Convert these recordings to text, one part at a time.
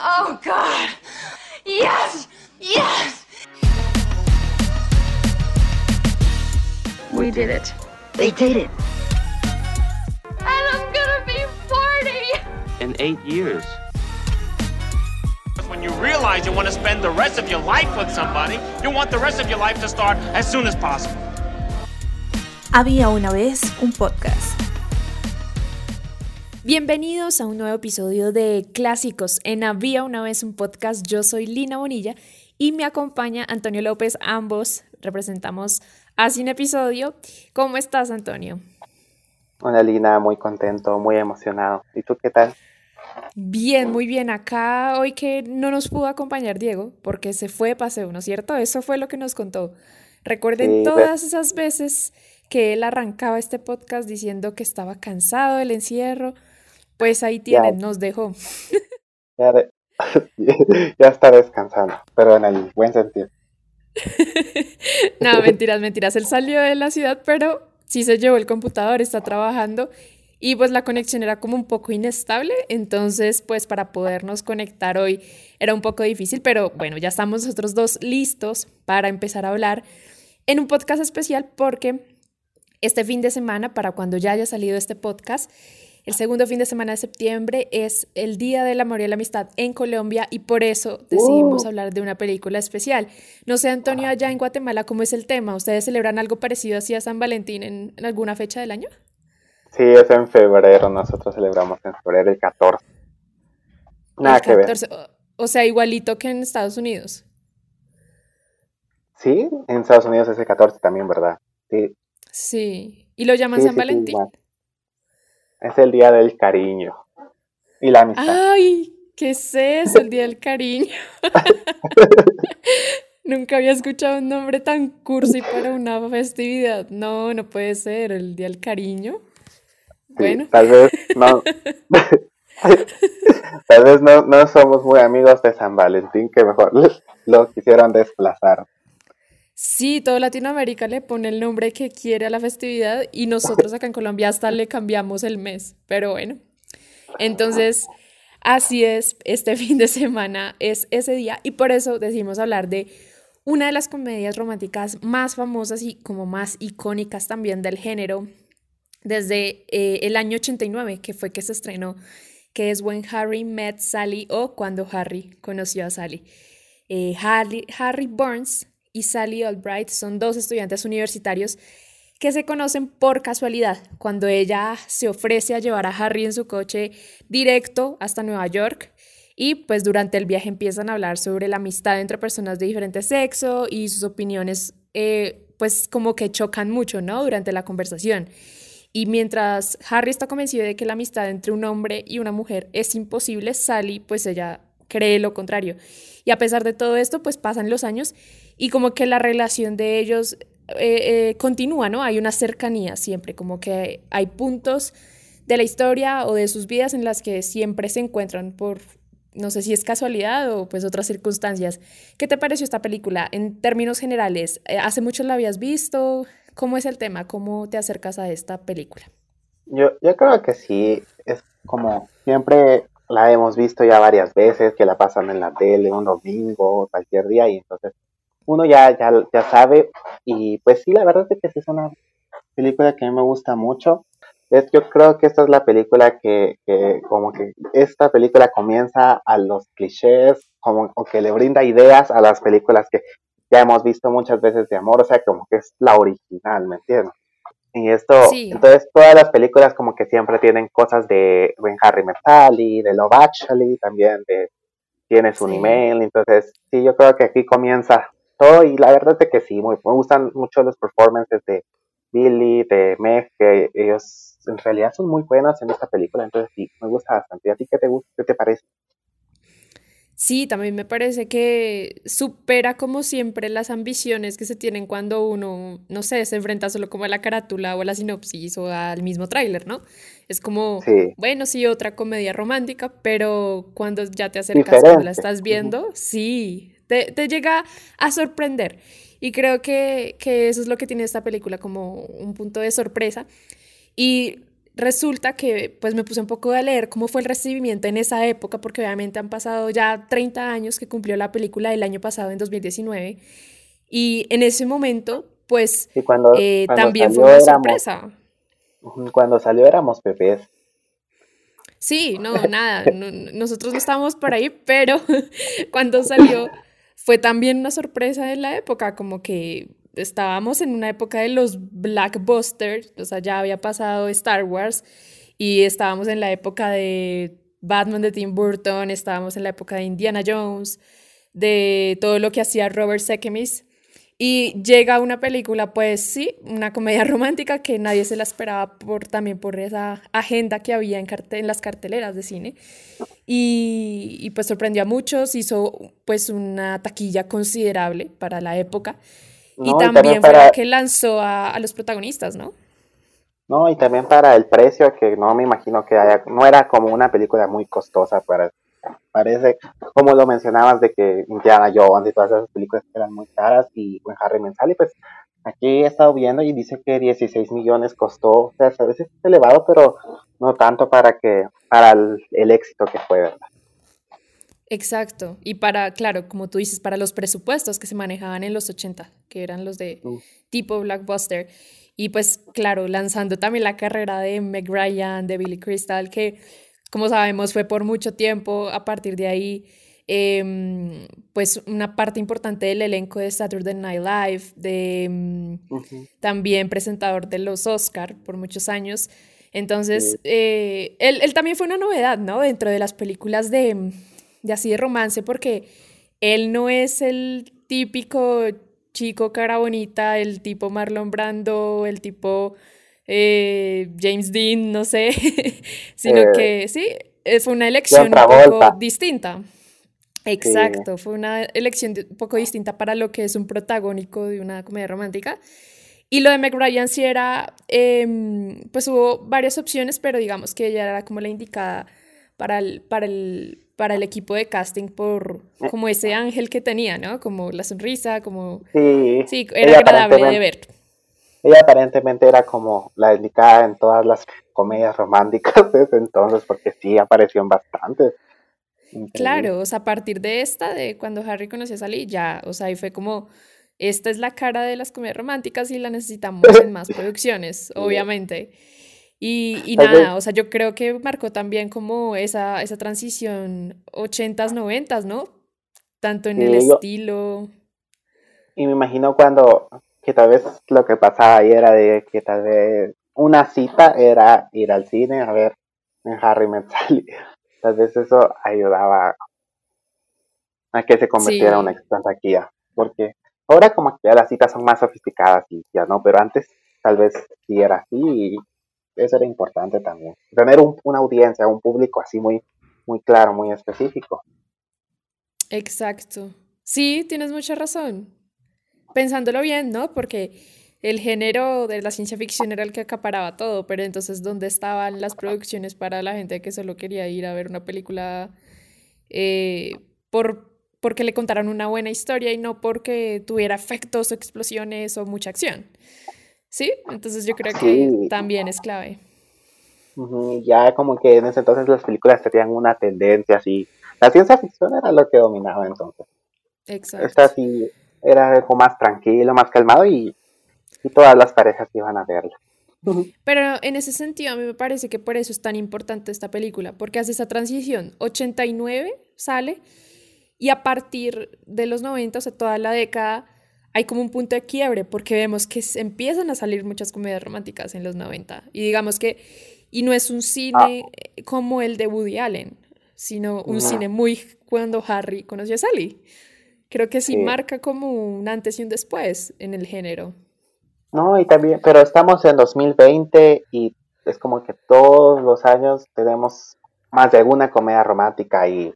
Oh, God. Yes! Yes! We did it. They did it. And I'm gonna be 40! In eight years. When you realize you want to spend the rest of your life with somebody, you want the rest of your life to start as soon as possible. Había una vez un podcast. Bienvenidos a un nuevo episodio de Clásicos en Había una vez un podcast. Yo soy Lina Bonilla y me acompaña Antonio López. Ambos representamos a Sin Episodio. ¿Cómo estás, Antonio? Hola, Lina, muy contento, muy emocionado. ¿Y tú qué tal? Bien, muy bien. Acá hoy que no nos pudo acompañar Diego porque se fue de paseo, ¿no es cierto? Eso fue lo que nos contó. Recuerden Sí, pues. todas esas veces que él arrancaba este podcast diciendo que estaba cansado del encierro. Pues ahí tienen, nos dejó. Ya, de- ya está descansando, pero en el buen sentido. no, mentiras, mentiras. Él salió de la ciudad, pero sí se llevó el computador, está trabajando y pues la conexión era como un poco inestable, entonces pues para podernos conectar hoy era un poco difícil, pero bueno, ya estamos nosotros dos listos para empezar a hablar en un podcast especial porque este fin de semana, para cuando ya haya salido este podcast, el segundo fin de semana de septiembre es el Día del Amor y la Amistad en Colombia y por eso decidimos Uh. hablar de una película especial. No sé, Antonio, allá en Guatemala, ¿cómo es el tema? ¿Ustedes celebran algo parecido así a San Valentín en, en alguna fecha del año? Sí, es en febrero, nosotros celebramos en febrero el 14. Nada El que ver. 14, o, o sea, igualito que en Estados Unidos. Sí, en Estados Unidos es el 14 también, ¿verdad? Sí, Sí. ¿Y lo llaman sí, San sí, sí, Valentín? igual. Es el día del cariño y la amistad. ¡Ay! ¿Qué es eso? El Día del Cariño. Nunca había escuchado un nombre tan cursi para una festividad. No, no puede ser. El Día del Cariño. Sí, Bueno, tal vez no. tal vez no, no somos muy amigos de San Valentín, que mejor lo quisieron desplazar. Sí, todo Latinoamérica le pone el nombre que quiere a la festividad y nosotros acá en Colombia hasta le cambiamos el mes. Pero bueno, entonces así es. Este fin de semana es ese día y por eso decidimos hablar de una de las comedias románticas más famosas y como más icónicas también del género desde eh, el año 89, que fue que se estrenó, que es When Harry Met Sally o Cuando Harry conoció a Sally. Eh, Harry, Harry Burns y Sally Albright son dos estudiantes universitarios que se conocen por casualidad, cuando ella se ofrece a llevar a Harry en su coche directo hasta Nueva York y pues durante el viaje empiezan a hablar sobre la amistad entre personas de diferente sexo y sus opiniones eh, pues como que chocan mucho, ¿no? Durante la conversación. Y mientras Harry está convencido de que la amistad entre un hombre y una mujer es imposible, Sally pues ella cree lo contrario. Y a pesar de todo esto pues pasan los años y como que la relación de ellos eh, eh, continúa, ¿no? Hay una cercanía siempre, como que hay puntos de la historia o de sus vidas en las que siempre se encuentran por, no sé si es casualidad o pues otras circunstancias. ¿Qué te pareció esta película en términos generales? Eh, ¿Hace mucho la habías visto? ¿Cómo es el tema? ¿Cómo te acercas a esta película? Yo, yo creo que sí, es como siempre la hemos visto ya varias veces, que la pasan en la tele un domingo cualquier día, y entonces uno ya, ya, ya sabe, y pues sí, la verdad es que sí es una película que a mí me gusta mucho. Es, yo creo que esta es la película que, que como que esta película comienza a los clichés, como o que le brinda ideas a las películas que ya hemos visto muchas veces de amor, o sea, como que es la original, ¿me entiendes? Y esto, Sí. entonces todas las películas como que siempre tienen cosas de When Harry Met Sally, de Love Actually, también de Tienes un Sí. email, entonces sí, yo creo que aquí comienza todo y la verdad es que sí, muy, me gustan mucho los performances de Billy, de Meg, que ellos en realidad son muy buenos en esta película, entonces sí, me gusta bastante. ¿Y a ti qué te gusta? ¿Qué te parece? Sí, también me parece que supera como siempre las ambiciones que se tienen cuando uno, no sé, se enfrenta solo como a la carátula o a la sinopsis o al mismo tráiler, ¿no? Es como, Sí. bueno, sí, otra comedia romántica, pero cuando ya te acercas, cuando la Diferente. estás viendo, sí, te, te llega a sorprender. Y creo que, que eso es lo que tiene esta película, como un punto de sorpresa. Y resulta que pues me puse un poco a leer cómo fue el recibimiento en esa época, porque obviamente han pasado ya 30 años que cumplió la película del año pasado, en 2019, y en ese momento, pues Y cuando, eh, cuando también fue salió una éramos, sorpresa. ujú, cuando salió éramos bebés. Sí, no, nada, no- nosotros no estábamos por ahí, pero cuando salió fue también una sorpresa de la época, como que estábamos en una época de los blockbusters, o sea, ya había pasado Star Wars y estábamos en la época de Batman de Tim Burton, estábamos en la época de Indiana Jones, de todo lo que hacía Robert Zemeckis. Y llega una película, pues sí, una comedia romántica que nadie se la esperaba por, también por esa agenda que había en, carte- en las carteleras de cine. Y, y, pues sorprendió a muchos, hizo pues una taquilla considerable para la época. Y también, fue para, la que lanzó a, a los protagonistas, ¿no? no, y también para el precio, que no me imagino que haya, no era como una película muy costosa para, parece, como lo mencionabas de que Indiana Jones y todas esas películas eran muy caras y buen Harry Mensali, pues aquí he estado viendo y dice que 16 millones costó, o sea, a veces es elevado, pero no tanto para que, para el, el éxito que fue, ¿verdad? Exacto. Y para, claro, como tú dices, para los presupuestos que se manejaban en los 80, que eran los de Mm. tipo blockbuster. Y pues, claro, lanzando también la carrera de Meg Ryan, de Billy Crystal, que como sabemos fue por mucho tiempo. A partir de ahí, em, pues una parte importante del elenco de Saturday Night Live, de em, Ujú. también presentador de los Oscar por muchos años. Entonces, eh, él, él también fue una novedad, ¿no? Dentro de las películas de, de así de romance, porque él no es el típico chico cara bonita, el tipo Marlon Brando, el tipo eh, James Dean, no sé, sino Eh, que sí, eh, fue una elección un poco distinta. Exacto, fue una elección un poco distinta para lo que es un protagónico de una comedia romántica. Y lo de Meg Ryan sí era, em, pues hubo varias opciones, pero digamos que ella era como la indicada para el, para el, para el equipo de casting por como ese ángel que tenía, ¿no? Como la sonrisa, como... Sí, Sí, era agradable de ver. Ella aparentemente era como la indicada en todas las comedias románticas de ese entonces, porque sí apareció en bastantes. Increíble. Claro, o sea, a partir de esta, de cuando Harry conoció a Sally, ya, o sea, ahí fue como, esta es la cara de las comedias románticas y la necesitamos en más producciones, obviamente. Y, y nada, o sea, yo creo que marcó también como esa, esa transición 80s, 90s, ¿no? Tanto en el estilo. Y me imagino cuando, que tal vez lo que pasaba ahí era de que tal vez una cita era ir al cine a ver en Harry Met Sally. Tal vez eso ayudaba a que se convirtiera en una taquilla. Porque ahora como que ya las citas son más sofisticadas y ya no, pero antes tal vez sí era así y eso era importante también. Tener un- una audiencia, un público así muy, muy claro, muy específico. Exacto. Sí, tienes mucha razón. Pensándolo bien, ¿no? Porque el género de la ciencia ficción era el que acaparaba todo, pero entonces, ¿dónde estaban las producciones para la gente que solo quería ir a ver una película eh, por, porque le contaran una buena historia y no porque tuviera efectos o explosiones o mucha acción? ¿Sí? Entonces yo creo que Sí. también es clave. Ya como que en ese entonces las películas tenían una tendencia así. La ciencia ficción era lo que dominaba entonces. Exacto. Esta sí era algo más tranquilo, más calmado y, y todas las parejas iban a verla. Pero en ese sentido, a mí me parece que por eso es tan importante esta película, porque hace esa transición. 89 sale y a partir de los 90, o sea, toda la década, hay como un punto de quiebre, porque vemos que empiezan a salir muchas comedias románticas en los 90. Y digamos que, y no es un cine eh, como el de Woody Allen, sino un No. cine muy cuando Harry conoció a Sally. Creo que sí, Sí. marca como un antes y un después en el género. No, y también, pero estamos en 2020 y es como que todos los años tenemos más de alguna comedia romántica y,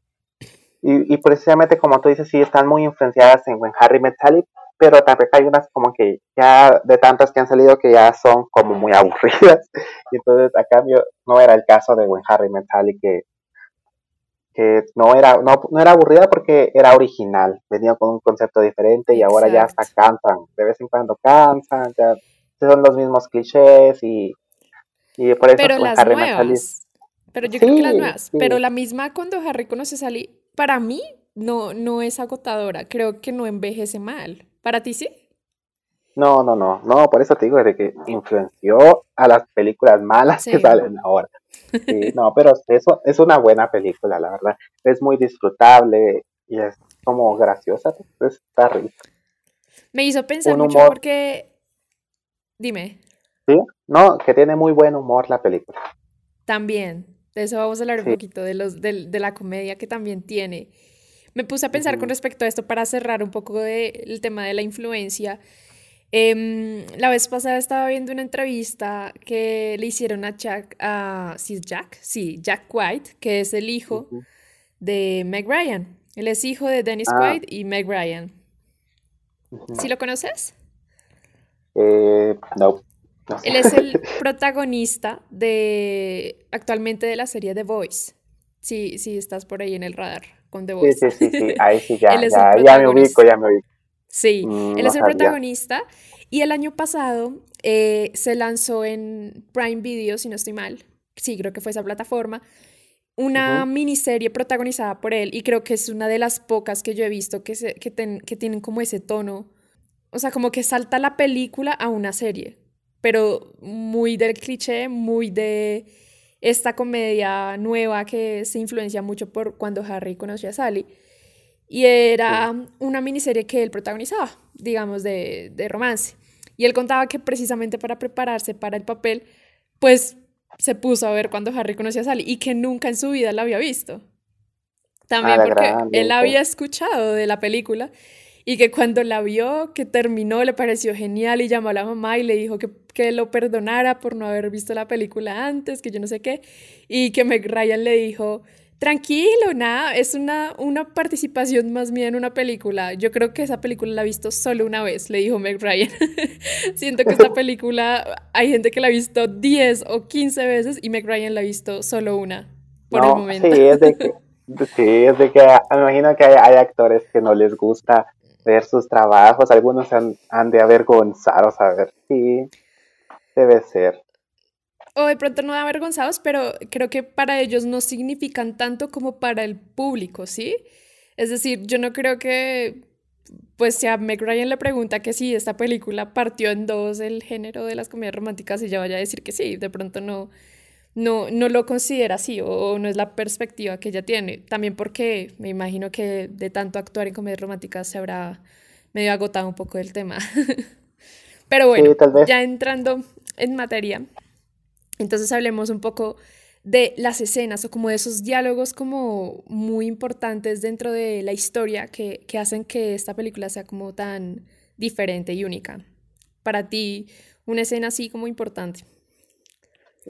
y, y precisamente como tú dices, sí están muy influenciadas en When Harry Met Sally, pero también hay unas como que ya de tantas que han salido que ya son como muy aburridas. Y entonces, a cambio, no era el caso de When Harry Met Sally que, que no era, no, no era aburrida porque era original, venía con un concepto diferente y ahora ya hasta cansan, de vez en cuando cansan, ya son los mismos clichés y Y por eso Pero con las Harry Met Sally- nuevas. Pero yo creo que las nuevas. sí. Pero la misma cuando Harry conoce a Sally, para mí no, no es agotadora. Creo que no envejece mal. ¿Para ti sí? No, no, no, no, por eso te digo de que influenció a las películas malas que salen ahora. Sí, no, pero eso es una buena película, la verdad. Es muy disfrutable y es como graciosa, pues, está risa. Me hizo pensar mucho porque. Dime, ¿Sí? No, que tiene muy buen humor la película. también. De eso vamos a hablar un poquito, de, los, del- de, la comedia que también tiene. Me puse a pensar con respecto a esto para cerrar un poco del tema de la influencia. Em, la vez pasada estaba viendo una entrevista que le hicieron a Jack, a, ¿sí es Jack? Sí, Jack White, que es el hijo de Meg Ryan. Él es hijo de Dennis Ah. Quaid y Meg Ryan. Ujú. ¿Sí lo conoces? Eh, no. Él es el protagonista de actualmente de la serie The Voice. Sí, sí, estás por ahí en el radar con The Sí, Voice. sí, sí, sí, ahí sí, ya, ya, ya me ubico, ya me ubico. Sí, Mm, él no es el sabía. protagonista y el año pasado eh, se lanzó en Prime Video, si no estoy mal, sí, creo que fue esa plataforma, una miniserie protagonizada por él y creo que es una de las pocas que yo he visto que, se- que, ten- que tienen como ese tono, o sea, como que salta la película a una serie, pero muy del cliché, muy de esta comedia nueva que se influencia mucho por cuando Harry conoció a Sally. Y era una miniserie que él protagonizaba, digamos, de, de romance. Y él contaba que precisamente para prepararse para el papel, pues se puso a ver cuando Harry conoció a Sally y que nunca en su vida la había visto. También porque gran, él había escuchado de la película y que cuando la vio, que terminó, le pareció genial y llamó a la mamá y le dijo que, que lo perdonara por no haber visto la película antes, que yo no sé qué, y que Meg Ryan le dijo, tranquilo, nada, es una, una participación más mía en una película. Yo creo que esa película la he visto solo una vez, le dijo Meg Ryan. Siento que esta película hay gente que la ha visto 10 o 15 veces y Meg Ryan la ha visto solo una por el No, momento. sí, es de que, sí, es de que me imagino que hay, hay actores que no les gusta ver sus trabajos, algunos han, han de avergonzar o saber, sí, debe ser. O de pronto no avergonzados, pero creo que para ellos no significan tanto como para el público, ¿sí? Es decir, yo no creo que, pues si a Meg Ryan le pregunta que si esta película partió en dos el género de las comedias románticas, ella vaya a decir que sí, de pronto no, no, no lo considera así o, o no es la perspectiva que ella tiene. También porque me imagino que de tanto actuar en comedias románticas se habrá medio agotado un poco el tema. Pero bueno, Sí, tal vez. ya entrando en materia, entonces hablemos un poco de las escenas o como de esos diálogos como muy importantes dentro de la historia que, que hacen que esta película sea como tan diferente y única. Para ti, una escena así como importante.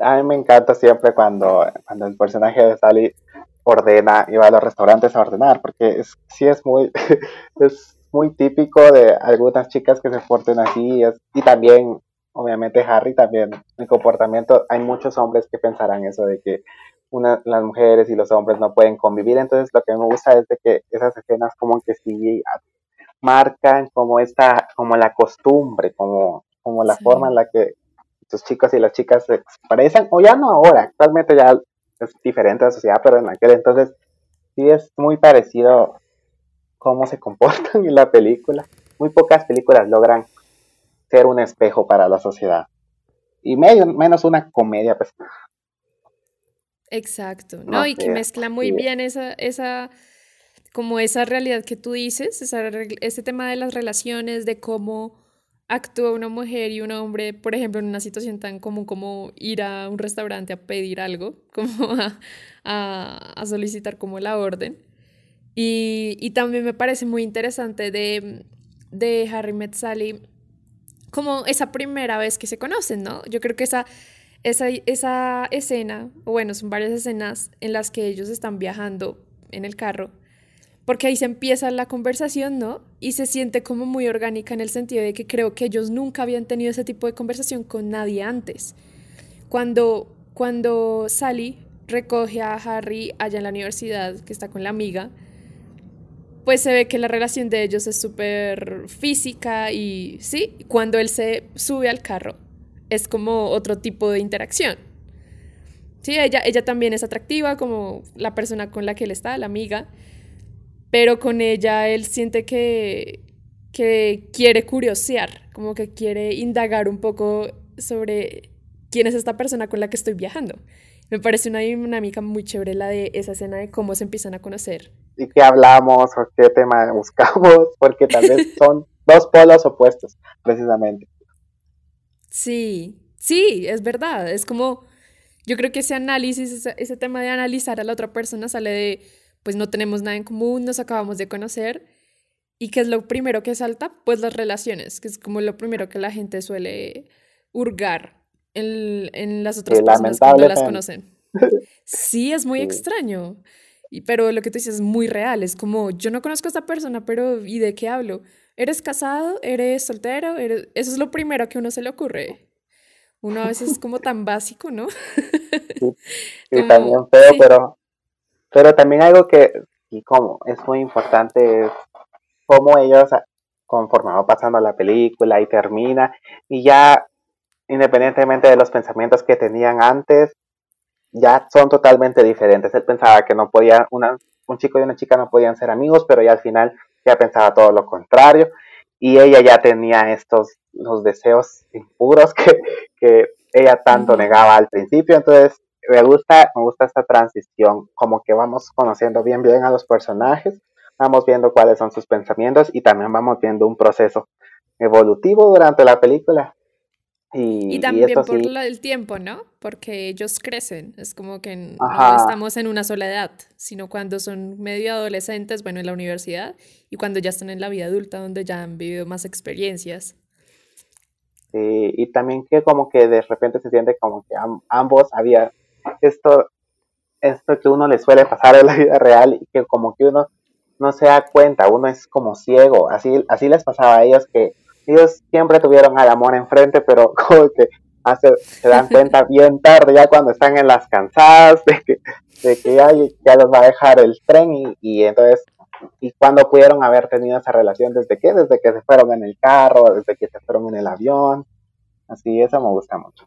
A mí me encanta siempre cuando, cuando el personaje de Sally ordena y va a los restaurantes a ordenar, porque es, sí es muy, es muy típico de algunas chicas que se porten así, y también, obviamente Harry también, el comportamiento, hay muchos hombres que pensarán eso de que una, las mujeres y los hombres no pueden convivir, entonces lo que me gusta es de que esas escenas como que sí marcan como esta, como la costumbre, como, como la Sí. forma en la que sus chicos y las chicas se expresan, o ya no ahora, actualmente ya es diferente la sociedad, pero en aquel entonces sí es muy parecido cómo se comportan en la película. Muy pocas películas logran ser un espejo para la sociedad. Y medio, menos una comedia, pues. Exacto, ¿no? No y que mezcla muy sí. bien esa, esa, como esa realidad que tú dices, esa, ese tema de las relaciones, de cómo actúa una mujer y un hombre, por ejemplo, en una situación tan común como ir a un restaurante a pedir algo, como a, a- a solicitar como la orden. Y, y también me parece muy interesante de, de Harry Met Sally, como esa primera vez que se conocen, ¿no? Yo creo que esa, esa, esa escena, bueno, son varias escenas en las que ellos están viajando en el carro, porque ahí se empieza la conversación, ¿no? Y se siente como muy orgánica en el sentido de que creo que ellos nunca habían tenido ese tipo de conversación con nadie antes. Cuando, cuando Sally recoge a Harry allá en la universidad, que está con la amiga, pues se ve que la relación de ellos es súper física y sí, cuando él se sube al carro es como otro tipo de interacción. Sí, ella, ella también es atractiva como la persona con la que él está, la amiga, pero con ella él siente que, que quiere curiosear, como que quiere indagar un poco sobre quién es esta persona con la que estoy viajando. Me parece una dinámica muy chévere la de esa escena de cómo se empiezan a conocer. ¿Y qué hablamos o qué tema buscamos? Porque tal vez son dos polos opuestos, precisamente. Sí, sí, es verdad. Es como, yo creo que ese análisis, ese, ese tema de analizar a la otra persona sale de, pues no tenemos nada en común, nos acabamos de conocer. ¿Y qué es lo primero que salta? Pues las relaciones, que es como lo primero que la gente suele hurgar en, en las otras Sí, personas cuando las conocen. Sí, es muy Sí. extraño. Y, pero lo que tú dices es muy real. Es como, yo no conozco a esta persona, pero ¿y de qué hablo? ¿Eres casado? ¿Eres soltero? ¿Eres... Eso es lo primero que a uno se le ocurre. Uno a veces es como tan básico, ¿no? Y Como- también feo, sí. pero, pero también algo que, y como es muy importante, es cómo ellos, conforme va pasando la película y termina, y ya, independientemente de los pensamientos que tenían antes, ya son totalmente diferentes. Él pensaba que no podía, una, un chico y una chica no podían ser amigos, pero ya al final ya pensaba todo lo contrario, y ella ya tenía estos, los deseos impuros que, que ella tanto negaba al principio, entonces me gusta, me gusta esta transición, como que vamos conociendo bien bien a los personajes, vamos viendo cuáles son sus pensamientos y también vamos viendo un proceso evolutivo durante la película. Y, también por sí, la- el tiempo, ¿no? Porque ellos crecen, es como que no estamos en una sola edad, sino cuando son medio adolescentes, bueno, en la universidad, y cuando ya están en la vida adulta, donde ya han vivido más experiencias. sí, y también que como que de repente se siente como que am- ambos había esto, esto que uno le suele pasar en la vida real y que como que uno no se da cuenta, uno es como ciego, así, así les pasaba a ellos que ellos siempre tuvieron al amor enfrente, pero como que se dan cuenta bien tarde, ya cuando están en las cansadas, de que, de que ya, ya los va a dejar el tren y, y entonces, y cuando pudieron haber tenido esa relación, desde que, desde que se fueron en el carro, desde que se fueron en el avión, así, eso me gusta mucho.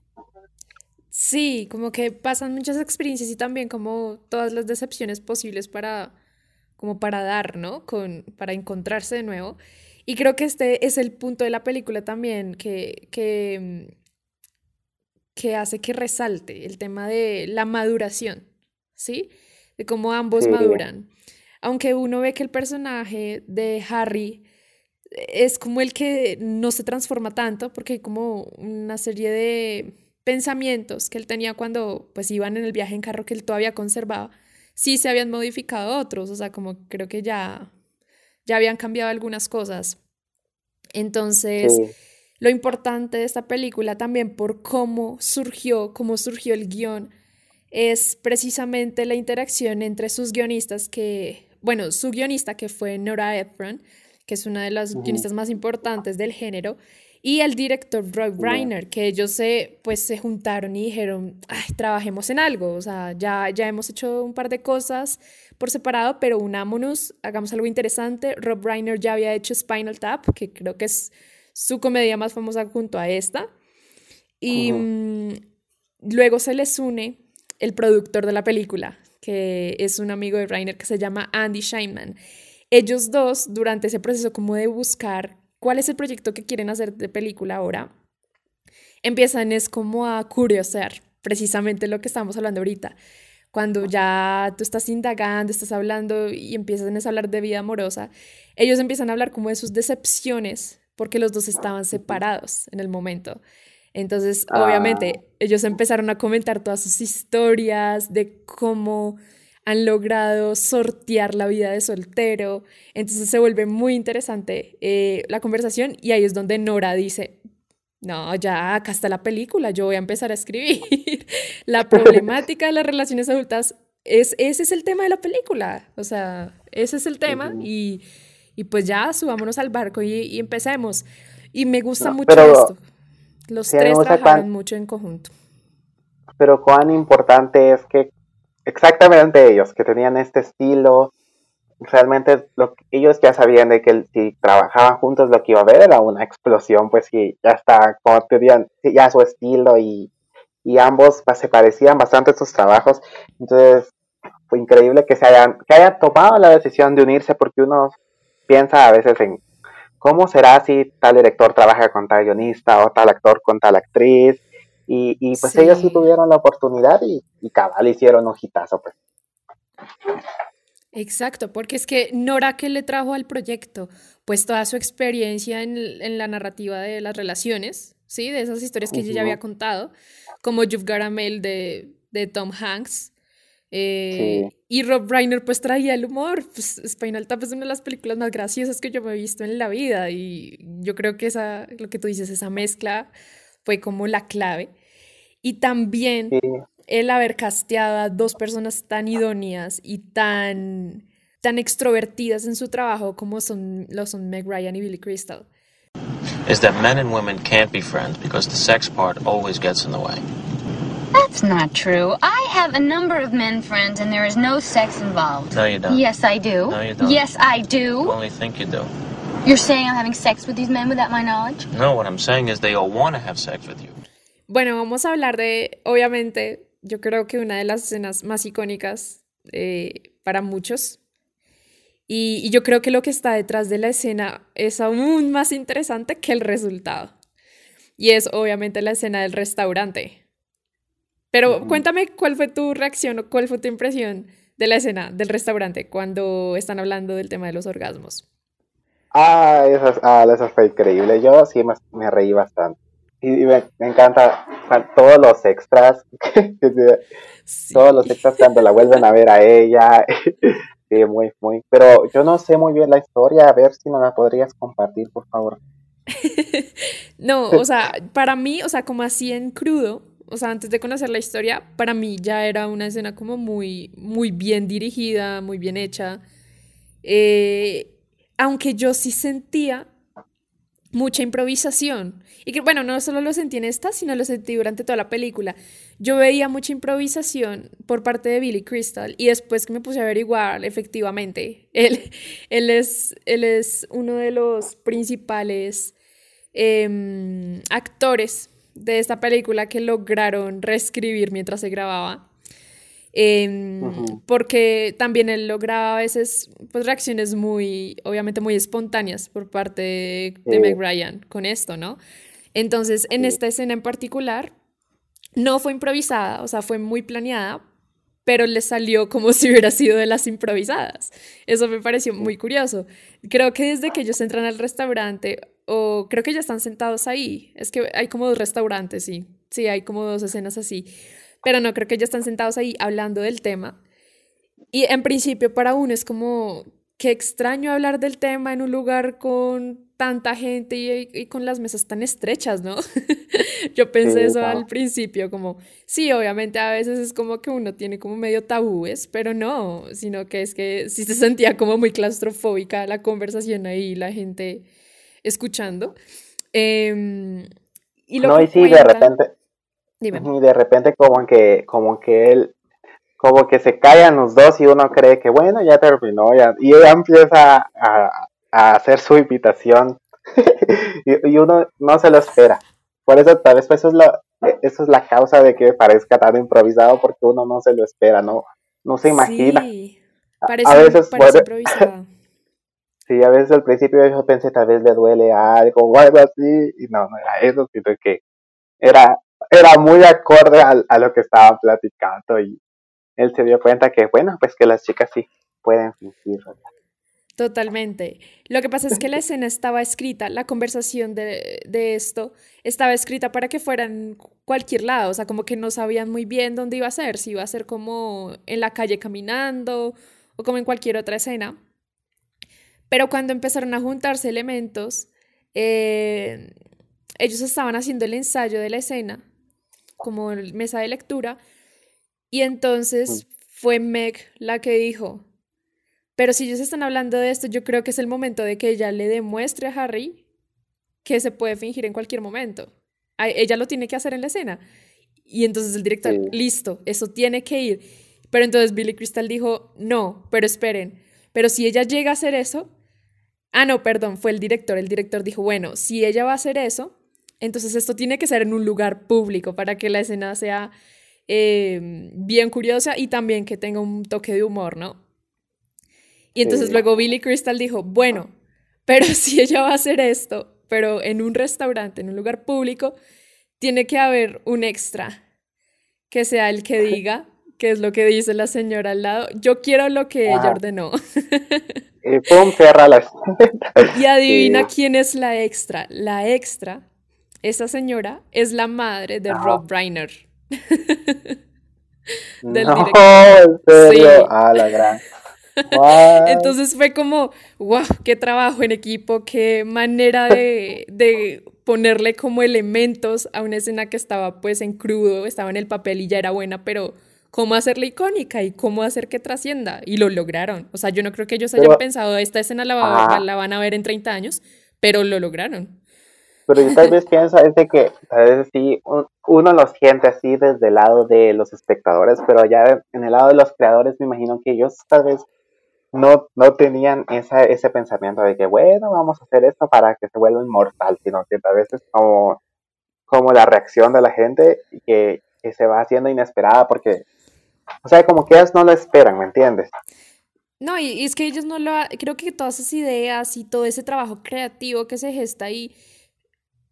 Sí, como que pasan muchas experiencias y también como todas las decepciones posibles para, como para dar, ¿no? Con, para encontrarse de nuevo. Y creo que este es el punto de la película también que, que, mm, que hace que resalte el tema de la maduración, ¿sí? De cómo ambos maduran. Aunque uno ve que el personaje de Harry es como el que no se transforma tanto, porque hay como una serie de pensamientos que él tenía cuando pues iban en el viaje en carro que él todavía conservaba, sí se habían modificado otros, o sea, como creo que ya, ya habían cambiado algunas cosas. Entonces, Sí, lo importante de esta película también por cómo surgió, cómo surgió el guion, es precisamente la interacción entre sus guionistas que, bueno, su guionista que fue Nora Ephron, que es una de las guionistas más importantes del género, y el director Rob Ya. Reiner, que ellos se, pues, se juntaron y dijeron, ay, trabajemos en algo, o sea, ya, ya hemos hecho un par de cosas por separado, pero unámonos, hagamos algo interesante. Rob Reiner ya había hecho Spinal Tap, que creo que es su comedia más famosa junto a esta. Y Ujú. mm, luego se les une el productor de la película, que es un amigo de Reiner que se llama Andy Scheinman. Ellos dos, durante ese proceso como de buscar cuál es el proyecto que quieren hacer de película ahora, empiezan es como a curiosear, precisamente lo que estamos hablando ahorita. Cuando ya tú estás indagando, estás hablando y empiezan a hablar de vida amorosa, ellos empiezan a hablar como de sus decepciones, porque los dos estaban separados en el momento. Entonces, Ah. obviamente, ellos empezaron a comentar todas sus historias de cómo han logrado sortear la vida de soltero. Entonces se vuelve muy interesante eh, la conversación y ahí es donde Nora dice, no, ya acá está la película, yo voy a empezar a escribir. la problemática de las relaciones adultas, es, ese es el tema de la película. O sea, ese es el tema y, y pues ya subámonos al barco y, y empecemos. Y me gusta No, mucho pero esto. Los tres trabajaron mucho en conjunto. pero cuán importante es que exactamente ellos, que tenían este estilo, realmente lo que- ellos ya sabían de que si trabajaban juntos lo que iba a haber era una explosión, pues sí, ya está, como tenían sí, ya su estilo y, y ambos se parecían bastante sus trabajos. Entonces fue increíble que se hayan, que hayan tomado la decisión de unirse porque uno piensa a veces en cómo será si tal director trabaja con tal guionista o tal actor con tal actriz. Y, y pues ellos sí tuvieron la oportunidad y, y cabal hicieron un hitazo. Pues. Exacto, porque es que Nora que le trajo al proyecto, pues toda su experiencia en, en la narrativa de las relaciones, ¿sí? De esas historias que ella ya había contado, como You've Got a Mail de, de Tom Hanks. Eh, y Rob Reiner pues traía el humor. Pues Spinal Tap es una de las películas más graciosas que yo me he visto en la vida y yo creo que esa, lo que tú dices, esa mezcla fue como la clave. Y también el haber casteado a dos personas tan idóneas y tan, tan extrovertidas en su trabajo como son, lo son Meg Ryan y Billy Crystal. Is that men and women can't be friends because the sex part always gets in the way. That's not true. I have a number of men friends and there is no sex involved. No, you don't. Yes, I do. No, you don't. Yes, I do. You only think you do. You're saying I'm having sex with these men without my knowledge? No, what I'm saying is they all want to have sex with you. Bueno, vamos a hablar de, obviamente, yo creo que una de las escenas más icónicas eh, para muchos. Y, y, yo creo que lo que está detrás de la escena es aún más interesante que el resultado. Y es obviamente la escena del restaurante. Pero cuéntame cuál fue tu reacción o cuál fue tu impresión de la escena del restaurante cuando están hablando del tema de los orgasmos. Ah, eso, ah, eso fue increíble. Yo sí me, me reí bastante. Y me, me encanta todos los extras. sí. Todos los extras cuando la vuelven a ver a ella. sí, muy, muy. Pero yo no sé muy bien la historia. A ver si nos la podrías compartir, por favor. no, o sea, para mí, o sea, como así en crudo, o sea, antes de conocer la historia, para mí ya era una escena como muy, muy bien dirigida, muy bien hecha. Eh, aunque yo sí sentía mucha improvisación. Y que, bueno, no solo lo sentí en esta, sino lo sentí durante toda la película. Yo veía mucha improvisación por parte de Billy Crystal y después que me puse a averiguar, efectivamente, él, él, es, él es uno de los principales eh, actores de esta película que lograron reescribir mientras se grababa. Eh, uh -huh. Porque también él lograba a veces pues, reacciones muy, obviamente muy espontáneas por parte de, de Meg Ryan con esto, ¿no? Entonces, en esta escena en particular, no fue improvisada, o sea, fue muy planeada, pero le salió como si hubiera sido de las improvisadas. Eso me pareció muy curioso. Creo que desde que ellos entran al restaurante, o creo que ya están sentados ahí, es que hay como dos restaurantes, sí, sí, hay como dos escenas así, pero no, creo que ya están sentados ahí hablando del tema. Y en principio para uno es como, qué extraño hablar del tema en un lugar con tanta gente y, y con las mesas tan estrechas, ¿no? Yo pensé sí, eso no. al principio, como, sí, obviamente a veces es como que uno tiene como medio tabúes, pero no, sino que es que sí se sentía como muy claustrofóbica la conversación ahí, la gente escuchando. Eh, y lo no, y sí, cuentan, de repente, Dime. y de repente como que, como que él, como que se callan los dos y uno cree que bueno, ya terminó, ya, y ella empieza a, a hacer su invitación y, y, uno no se lo espera. Por eso tal vez pues, eso es, lo, eso es la causa de que parezca tan improvisado porque uno no se lo espera, no, no se imagina. Sí, parece, a veces parece puede, improvisado. Sí, a veces al principio yo pensé tal vez le duele algo o algo así, y no, no era eso, sino que era, era muy acorde a, a lo que estaban platicando y él se dio cuenta que, bueno, pues que las chicas sí pueden fingir. Totalmente. Lo que pasa es que la escena estaba escrita, la conversación de, de, esto estaba escrita para que fueran cualquier lado, o sea, como que no sabían muy bien dónde iba a ser, si iba a ser como en la calle caminando o como en cualquier otra escena. Pero cuando empezaron a juntarse elementos, eh, ellos estaban haciendo el ensayo de la escena, como mesa de lectura, y entonces fue Meg la que dijo, pero si ellos están hablando de esto, yo creo que es el momento de que ella le demuestre a Harry que se puede fingir en cualquier momento. A ella lo tiene que hacer en la escena. Y entonces el director, sí. listo, eso tiene que ir. Pero entonces Billy Crystal dijo, no, pero esperen, pero si ella llega a hacer eso, ah, no, perdón, fue el director. El director dijo, bueno, si ella va a hacer eso, Entonces esto tiene que ser en un lugar público para que la escena sea eh, bien curiosa y también que tenga un toque de humor, ¿no? Y entonces Sí. luego Billy Crystal dijo, bueno, pero si ella va a hacer esto, pero en un restaurante, en un lugar público, tiene que haber un extra que sea el que diga qué es lo que dice la señora al lado. Yo quiero lo que ella ordenó. Y pum, cierra la Y adivina Sí. quién es la extra. La extra, esa señora, es la madre de. Rob Reiner. del No, director. en serio. Sí. Ah, la gran. Entonces fue como, wow, qué trabajo en equipo, qué manera de, de ponerle como elementos a una escena que estaba pues en crudo, estaba en el papel y ya era buena, pero cómo hacerla icónica y cómo hacer que trascienda. Y lo lograron. O sea, yo no creo que ellos hayan Pero- pensado, esta escena la, va- Ajá. la van a ver en 30 años, pero lo lograron. Pero yo tal vez pienso es de que tal vez sí un- uno lo siente así desde el lado de los espectadores, pero ya en el lado de los creadores me imagino que ellos tal vez no, no tenían esa, ese pensamiento de que bueno, vamos a hacer esto para que se vuelva inmortal, sino que tal vez es como, como la reacción de la gente y que, que se va haciendo inesperada porque, o sea, como que ellos no lo esperan, ¿me entiendes? No, y, y es que ellos no lo... ha- Creo que todas esas ideas y todo ese trabajo creativo que se gesta ahí,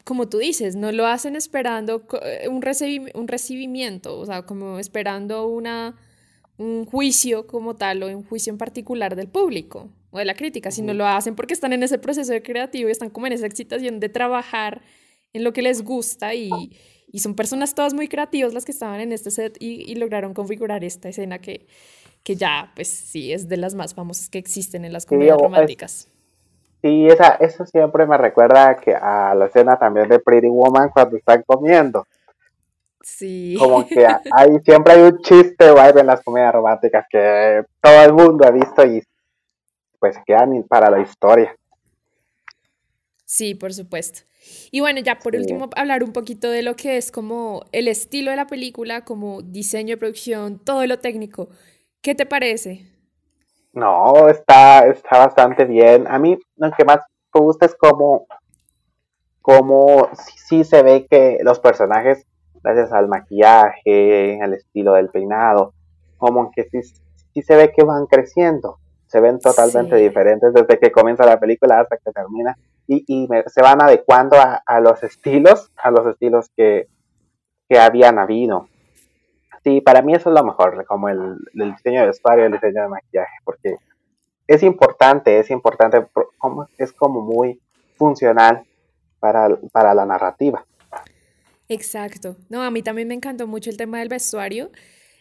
como tú dices, no lo hacen esperando eh, un, un recibimiento, o sea, como esperando una, un juicio como tal o un juicio en particular del público o de la crítica, sino lo hacen porque están en ese proceso de creativo y están como en esa excitación de trabajar en lo que les gusta y, y son personas todas muy creativas las que estaban en este set y, y lograron configurar esta escena que, que ya, pues sí, es de las más famosas que existen en las comedias es- románticas. Sí, esa, eso siempre me recuerda a que a la escena también de Pretty Woman cuando están comiendo. Sí. Como que hay, siempre hay un chiste algo en las comedias románticas que todo el mundo ha visto y pues quedan para la historia. Sí, por supuesto. Y bueno, ya por Sí. último, hablar un poquito de lo que es como el estilo de la película, como diseño de producción, todo lo técnico. ¿Qué te parece? No, está, está bastante bien. A mí lo que más me gusta es como, como sí, sí se ve que los personajes, gracias al maquillaje, al estilo del peinado, como que sí, sí se ve que van creciendo. Se ven totalmente Sí. diferentes desde que comienza la película hasta que termina. Y, y me- se van adecuando a, a los estilos, a los estilos que, que habían habido. Sí, para mí eso es lo mejor, como el, diseño de vestuario, el diseño de maquillaje, porque es importante, es importante, es como muy funcional para, para la narrativa. Exacto. No, a mí también me encantó mucho el tema del vestuario.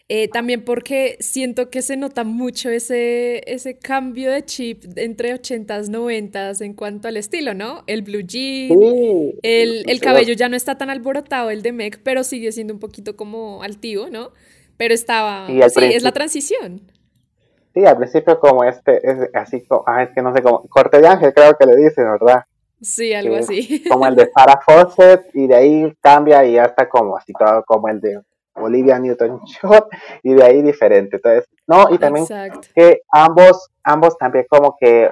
Eh, también porque siento que se nota mucho ese, ese cambio de chip entre 80s, 90s en cuanto al estilo, ¿no? El blue jean, Sí, el, el cabello ya no está tan alborotado, el de Meg, pero sigue siendo un poquito como altivo, ¿no? Pero estaba... Sí, es la transición. Sí, al principio como este, es así como, ah, es que no sé cómo, corte de ángel creo que le dicen, ¿verdad? Sí, algo Sí. así. Como el de Farrah Fawcett y de ahí cambia y ya está como así todo como el de Olivia Newton-John y de ahí diferente. Entonces, no, y también Exacto. que ambos, ambos también como que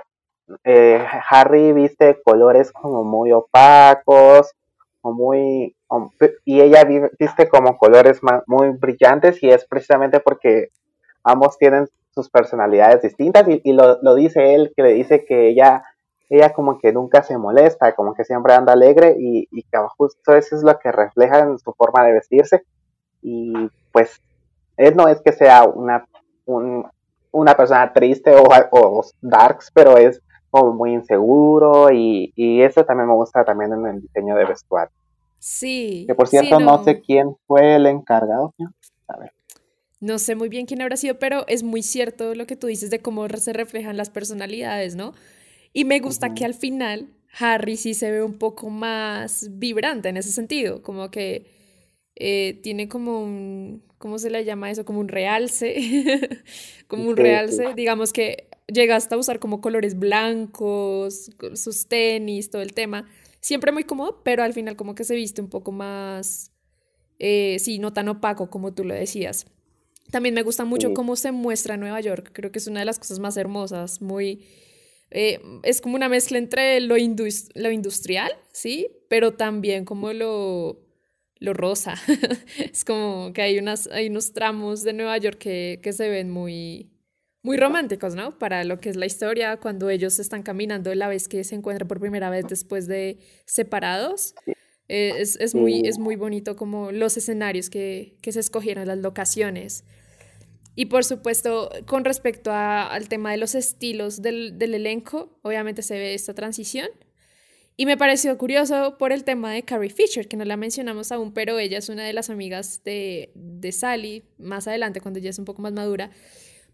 eh, Harry viste colores como muy opacos, o muy, o- y ella vi- viste como colores ma- muy brillantes y es precisamente porque ambos tienen sus personalidades distintas y, y lo, lo dice él, que le dice que ella, ella como que nunca se molesta, como que siempre anda alegre y, y que justo eso es lo que refleja en su forma de vestirse y pues él no es que sea una, un- una persona triste o, o darks, pero es como muy inseguro y, y eso también me gusta también en el diseño de vestuario. Sí. Que por sí, cierto no sé quién fue el encargado. ¿no? A ver. No sé muy bien quién habrá sido, pero es muy cierto lo que tú dices de cómo se reflejan las personalidades, ¿no? Y me gusta que al final Harry sí se ve un poco más vibrante en ese sentido, como que eh, tiene como un, ¿cómo se le llama eso? Como un realce, como un realce, digamos que llega hasta a usar como colores blancos, sus tenis, todo el tema, siempre muy cómodo, pero al final como que se viste un poco más, eh, sí, no tan opaco como tú lo decías. También me gusta mucho cómo se muestra Nueva York. Creo que es una de las cosas más hermosas, muy, eh, es como una mezcla entre lo, indus- lo industrial, ¿sí? Pero también como lo, lo rosa. es como que hay, unas, hay unos tramos de Nueva York que, que se ven muy, muy románticos, ¿no? Para lo que es la historia, cuando ellos están caminando la vez que se encuentran por primera vez después de separados. Eh, es, es muy, es muy bonito como los escenarios que, que se escogieron, las locaciones. Y por supuesto, con respecto a- al tema de los estilos del, del elenco, obviamente se ve esta transición. Y me pareció curioso por el tema de Carrie Fisher, que no la mencionamos aún, pero ella es una de las amigas de, de Sally, más adelante, cuando ella es un poco más madura,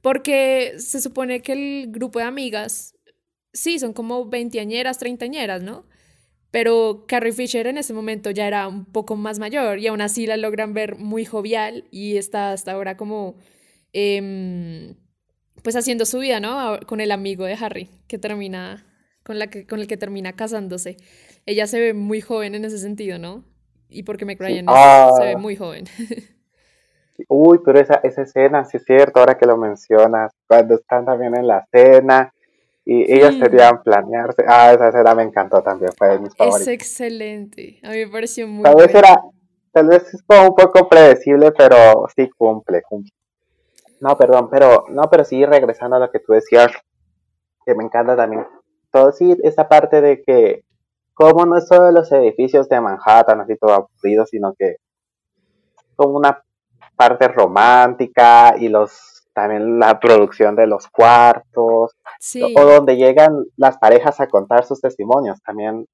porque se supone que el grupo de amigas, sí, son como veinteañeras, treintañeras, ¿no? Pero Carrie Fisher en ese momento ya era un poco más mayor y aún así la logran ver muy jovial y está hasta ahora como, em, pues haciendo su vida, ¿no? Con el amigo de Harry, que termina, con, la que, con el que termina casándose. Ella se ve muy joven en ese sentido, ¿no? Y porque es- Ah. se ve muy joven. Uy, pero esa, esa escena, sí es cierto, ahora que lo mencionas, cuando están también en la cena y ellos Sí. querían planearse. Ah, esa escena me encantó también, fue de mis Es favoritos. excelente. A mí me pareció muy Tal vez buena. era, tal vez es como un poco predecible, pero sí cumple, cumple. No, perdón, pero, no, pero sí, regresando a lo que tú decías, que me encanta también. Todo sí, esa parte de que, como no es solo los edificios de Manhattan, así todo aburrido, sino que como una parte romántica y los, también la producción de los cuartos, Sí, o donde llegan las parejas a contar sus testimonios, también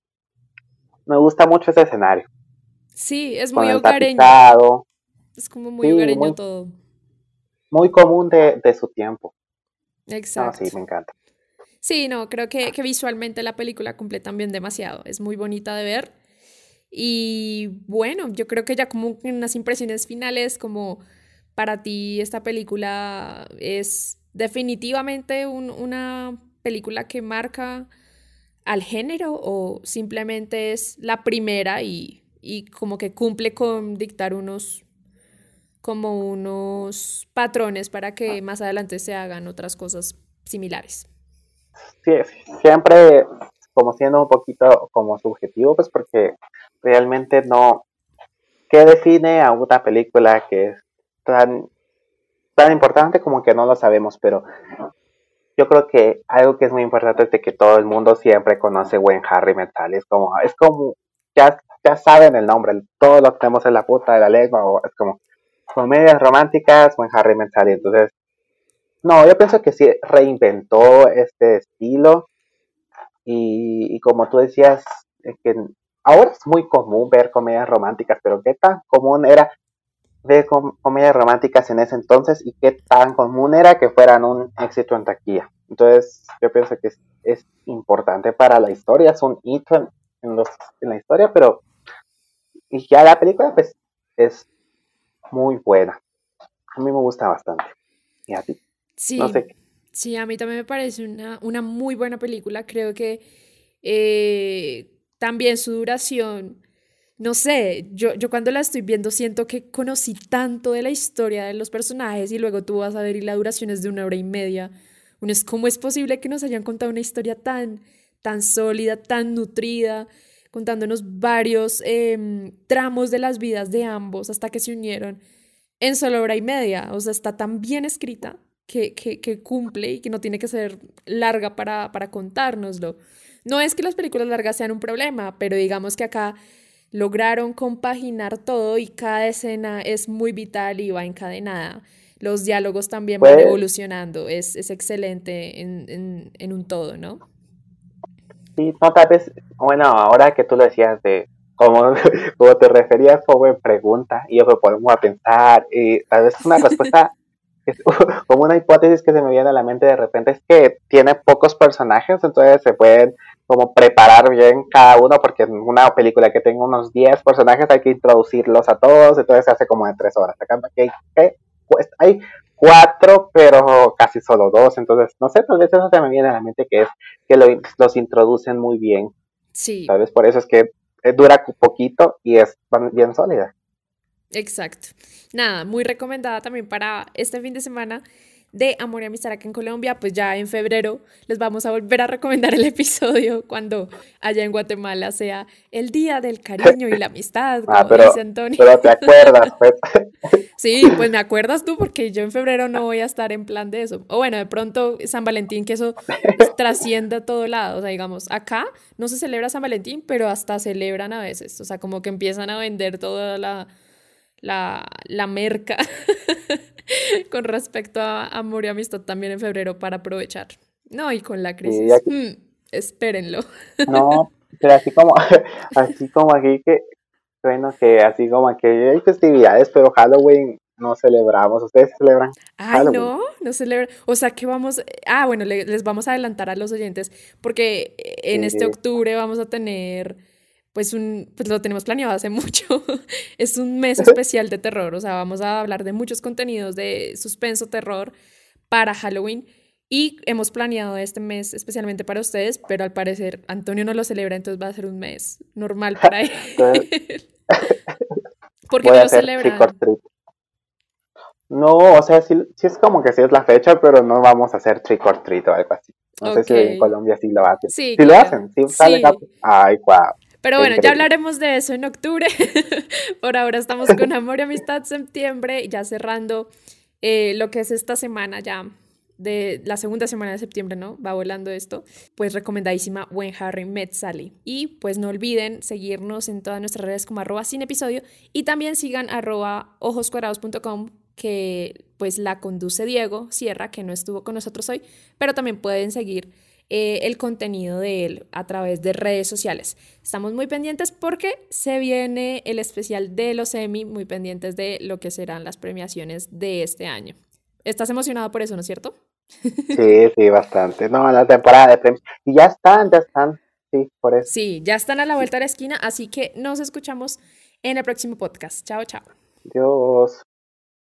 me gusta mucho ese escenario, sí, es muy hogareño. tapizado, Es como muy Sí, hogareño muy- todo. muy común de, de su tiempo. No, Exacto. sí, me encanta. Sí, no, creo que, que visualmente la película cumple también demasiado. Es muy bonita de ver. Y bueno, yo creo que ya como unas impresiones finales, como para ti esta película es definitivamente un- una película que marca al género o simplemente es la primera y, y como que cumple con dictar unos como unos patrones para que más adelante se hagan otras cosas similares. Siempre como siendo un poquito como subjetivo, pues porque realmente no, ¿qué define a una película que es tan, tan importante como que no lo sabemos? Pero yo creo que algo que es muy importante es de que todo el mundo siempre conoce buen Harry Metal. Es como, es como, ya, ya saben el nombre, todo lo tenemos en la puta de la lengua, o es como comedias románticas, buen Harry Metal. Entonces, no, yo pienso que sí reinventó este estilo. Y, como tú decías, es que ahora es muy común ver comedias románticas, pero qué tan común era ver com- comedias románticas en ese entonces y qué tan común era que fueran un éxito en taquilla. Entonces, yo pienso que es, importante para la historia, es un hito en, en los, en la historia, pero y ya la película pues es muy buena. A mí me gusta bastante. ¿Y a ti? Sí, No sé. sí, a mí también me parece una, una muy buena película. Creo que eh, también su duración, no sé, yo, yo cuando la estoy viendo siento que conocí tanto de la historia de los personajes y luego tú vas a ver y la duración es de una hora y media. Uno es, ¿cómo es posible que nos hayan contado una historia tan, tan sólida, tan nutrida, contándonos varios em, tramos de las vidas de ambos hasta que se unieron? en solo hora y media. O sea, está tan bien escrita que, que, que cumple y que no tiene que ser larga para, para contárnoslo. No es que las películas largas sean un problema, pero digamos que acá lograron compaginar todo y cada escena es muy vital y va encadenada. Los diálogos también van Pues- evolucionando. Es, es excelente en, en, en un todo, ¿no? Sí, no, tal vez, bueno, ahora que tú lo decías de cómo, te referías, fue buena pregunta, y yo me pongo a pensar, y tal vez una respuesta, es como una hipótesis que se me viene a la mente de repente es que tiene pocos personajes, entonces se pueden como preparar bien cada uno, porque en una película que tenga unos 10 personajes hay que introducirlos a todos, entonces se hace como de 3 horas. Acá hay, ¿qué? Pues hay cuatro, pero casi solo dos, entonces no sé, tal vez eso se me viene a la mente que es que lo- los introducen muy bien. Sí. Tal vez por eso es que eh, dura poquito y es bien sólida. Exacto. Nada, muy recomendada también para este fin de semana. de Amor y Amistad acá en Colombia, pues ya en febrero les vamos a volver a recomendar el episodio cuando allá en Guatemala sea el Día del Cariño y la Amistad, como Ah, pero, dice Antonio. pero te acuerdas, pues. Sí, pues me acuerdas tú porque yo en febrero no voy a estar en plan de eso. O bueno, de pronto San Valentín, que eso pues, trasciende a todo lado. O sea, digamos, acá no se celebra San Valentín, pero hasta celebran a veces. O sea, como que empiezan a vender toda la, la, la merca con respecto a amor y amistad también en febrero para aprovechar. No, y con la crisis. ya hmm, espérenlo. No, pero así como, así como aquí que, bueno, que así como aquí hay festividades, pero Halloween no celebramos. ¿Ustedes celebran? Ay, Halloween. no, no celebra. O sea que vamos. Ah, bueno, le- les vamos a adelantar a los oyentes porque en Sí, este sí. octubre vamos a tener, pues un, pues lo tenemos planeado hace mucho. Es un mes especial de terror. O sea, vamos a hablar de muchos contenidos de suspenso, terror para Halloween. Y hemos planeado este mes especialmente para ustedes, pero al parecer Antonio no lo celebra, entonces va a ser un mes normal para él. Entonces, ¿Por qué voy no lo celebran? No, o sea, sí, sí es como que sí es la fecha, pero no vamos a hacer trick or treat o algo así. No sé si en Colombia sí lo hacen. Sí, Sí lo hacen, sí. Ay, guau. Pero bueno, ya hablaremos de eso en octubre. Por ahora estamos con Amor y Amistad septiembre, ya cerrando eh, lo que es esta semana ya de la segunda semana de septiembre, ¿no? Va volando esto. Pues recomendadísima When Harry Met Sally. Y pues no olviden seguirnos en todas nuestras redes como arroba sin episodio y también sigan arroba ojoscuadrados.com que pues la conduce Diego Sierra, que no estuvo con nosotros hoy, pero también pueden seguir eh, el contenido de él a través de redes sociales. Estamos muy pendientes porque se viene el especial de los Emmy, muy pendientes de lo que serán las premiaciones de este año. ¿Estás emocionado por eso, no es cierto? Sí, sí, bastante. No, la temporada de premios. Y ya están, ya están. Sí, por eso. Sí, ya están a la vuelta de la esquina, así que nos escuchamos en el próximo podcast. Chao, chao. Dios.